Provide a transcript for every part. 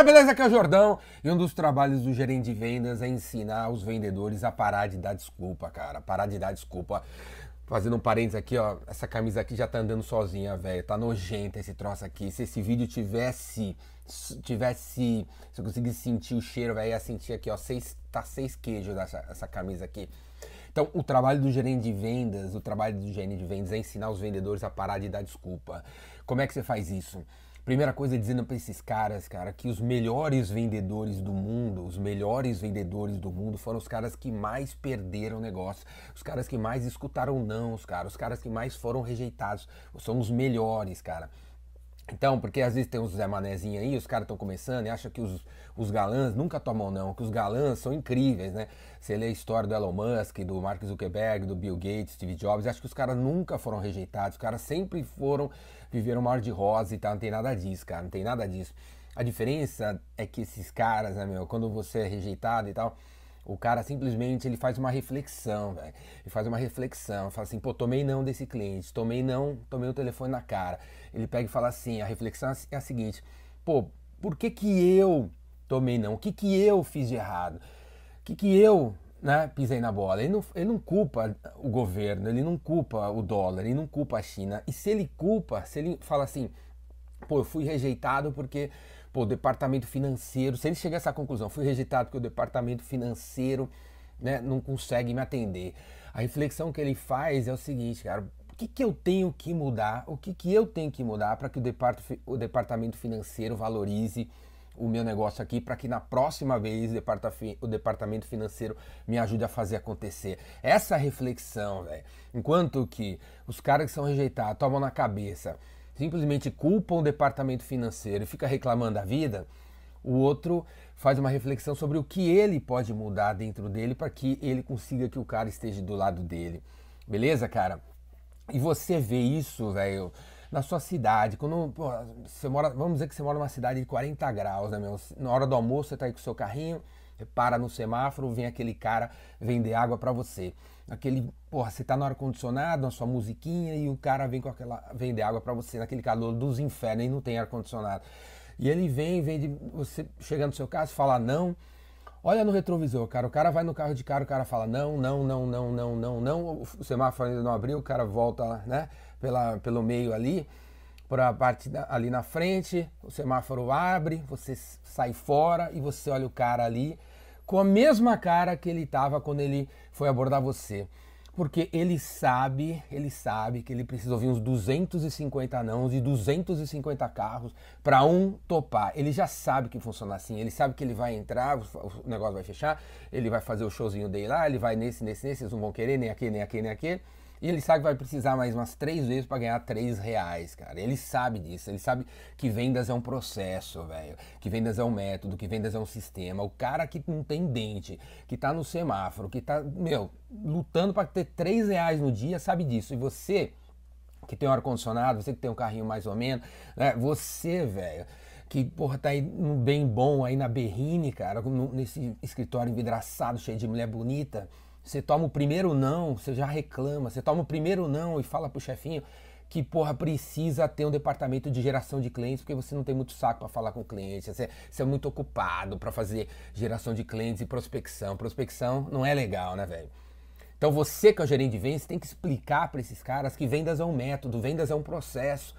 Galera, beleza? Aqui é o Jordão. E um dos trabalhos do gerente de vendas é ensinar os vendedores a parar de dar desculpa, cara. Parar de dar desculpa. Fazendo um parênteses aqui, ó. Essa camisa aqui já tá andando sozinha, velho. Tá nojenta esse troço aqui. Se esse vídeo tivesse. Tivesse. Se eu conseguisse sentir o cheiro, velho, ia sentir aqui, ó. Seis, tá seis queijos dessa essa camisa aqui. Então, o trabalho do gerente de vendas, o trabalho do gerente de vendas é ensinar os vendedores a parar de dar desculpa. Como é que você faz isso? Primeira coisa é dizendo para esses caras, cara, que os melhores vendedores do mundo, os melhores vendedores do mundo foram os caras que mais perderam negócio, os caras que mais escutaram não, os caras, os caras que mais foram rejeitados, são os melhores, cara. Então, porque às vezes tem uns Zé Manézinho aí, os caras estão começando e acham que os, os galãs nunca tomam não, que os galãs são incríveis, né? Você lê a história do Elon Musk, do Mark Zuckerberg, do Bill Gates, Steve Jobs, acho que os caras nunca foram rejeitados, os caras sempre foram, viveram mar de rosa e tal, não tem nada disso, cara, não tem nada disso. A diferença é que esses caras, né, meu, quando você é rejeitado e tal, o cara simplesmente ele faz uma reflexão, velho. Ele faz uma reflexão, fala assim, pô, tomei não desse cliente, tomei não, tomei o telefone na cara. Ele pega e fala assim, a reflexão é a seguinte, pô, por que que eu tomei não? O que que eu fiz de errado? O que que eu, né, pisei na bola? Ele não, ele não culpa o governo, ele não culpa o dólar, ele não culpa a China. E se ele culpa, se ele fala assim, pô, eu fui rejeitado porque pô, departamento financeiro, se ele chegar a essa conclusão, fui rejeitado porque o departamento financeiro né, não consegue me atender. A reflexão que ele faz é o seguinte, cara, o que, que eu tenho que mudar, o que, que eu tenho que mudar para que o, depart o departamento financeiro valorize o meu negócio aqui para que na próxima vez o departamento financeiro me ajude a fazer acontecer. Essa reflexão, velho. Enquanto que os caras que são rejeitados tomam na cabeça simplesmente culpam o departamento financeiro e fica reclamando da vida, o outro faz uma reflexão sobre o que ele pode mudar dentro dele para que ele consiga que o cara esteja do lado dele. Beleza, cara? E você vê isso, velho, na sua cidade. Quando pô, você mora, vamos dizer que você mora numa cidade de 40 graus, né, meu? Na hora do almoço você tá aí com o seu carrinho, para no semáforo, vem aquele cara vender água para você. Aquele, porra, você tá no ar condicionado, na sua musiquinha e o cara vem com aquela vender água para você naquele calor dos infernos e não tem ar condicionado. E ele vem, vende, você chega no seu carro, fala não, olha no retrovisor, cara, o cara vai no carro de cara, o cara fala não, não, não, não, não, não, não, o semáforo ainda não abriu, o cara volta, né, pela, pelo meio ali, para a parte da, ali na frente, o semáforo abre, você sai fora e você olha o cara ali, com a mesma cara que ele estava quando ele foi abordar você. Porque ele sabe, ele sabe que ele precisa ouvir uns 250 nãos e 250 carros para um topar. Ele já sabe que funciona assim, ele sabe que ele vai entrar, o negócio vai fechar, ele vai fazer o showzinho dele lá, ele vai nesse, nesse, nesse, eles não vão querer nem aquele, nem aquele, nem aquele. E ele sabe que vai precisar mais umas três vezes para ganhar três reais, cara. Ele sabe disso. Ele sabe que vendas é um processo, velho. Que vendas é um método, que vendas é um sistema. O cara que não tem dente, que tá no semáforo, que tá, meu, lutando para ter três reais no dia, sabe disso. E você que tem um ar-condicionado, você que tem um carrinho mais ou menos, né? Você, velho, que, porra, tá aí bem bom aí na Berrine, cara, nesse escritório envidraçado, cheio de mulher bonita você toma o primeiro não, você já reclama. Você toma o primeiro não e fala pro chefinho que, porra, precisa ter um departamento de geração de clientes, porque você não tem muito saco para falar com o cliente, você, você é muito ocupado para fazer geração de clientes e prospecção. Prospecção não é legal, né, velho? Então você que é o gerente de vendas tem que explicar para esses caras que vendas é um método, vendas é um processo,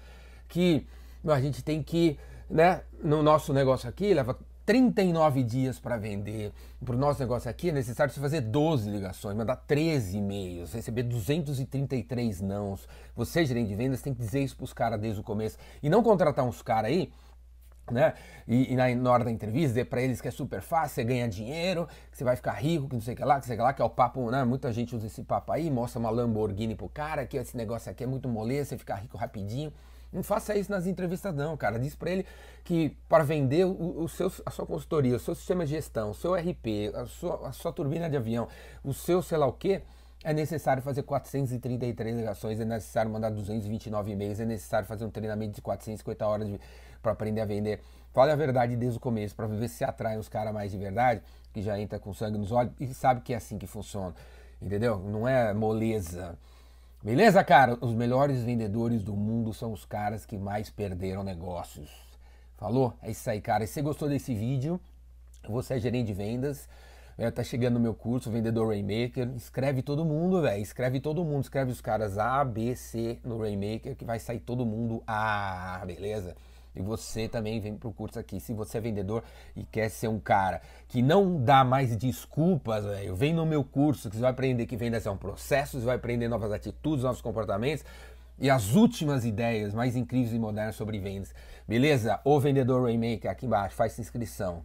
que a gente tem que, né, no nosso negócio aqui, leva 39 dias para vender. Para o nosso negócio aqui é necessário você fazer 12 ligações, mandar 13 e-mails, receber 233 nãos. Você, gerente de vendas, tem que dizer isso para os caras desde o começo. E não contratar uns caras aí né? E, e, na, na, hora da entrevista, dizer para eles que é super fácil, você ganha dinheiro, que você vai ficar rico, que não sei o que lá, que sei que lá, que é o papo, né? Muita gente usa esse papo aí, mostra uma Lamborghini pro cara, que esse negócio aqui é muito moleza, você fica rico rapidinho. Não faça isso nas entrevistas, não, cara. Diz para ele que para vender o, o seu, a sua consultoria, o seu sistema de gestão, o seu RP, a sua, a sua turbina de avião, o seu sei lá o quê, é necessário fazer 433 ligações, é necessário mandar 229 e-mails, é necessário fazer um treinamento de 450 horas para aprender a vender. Fale a verdade desde o começo, para ver se atrai os caras mais de verdade, que já entra com sangue nos olhos e sabe que é assim que funciona. Entendeu? Não é moleza. Beleza, cara? Os melhores vendedores do mundo são os caras que mais perderam negócios. Falou? É isso aí, cara. E se você gostou desse vídeo, você é gerente de vendas, é, tá chegando no meu curso, Vendedor Rainmaker. Escreve todo mundo, velho. Escreve todo mundo. Escreve os caras A, B, C no Rainmaker, que vai sair todo mundo A, beleza? E você também vem pro curso aqui. Se você é vendedor e quer ser um cara que não dá mais desculpas, velho, vem no meu curso que você vai aprender que vendas é um processo, você vai aprender novas atitudes, novos comportamentos e as últimas ideias mais incríveis e modernas sobre vendas. Beleza? O Vendedor Rainmaker aqui embaixo, faz inscrição.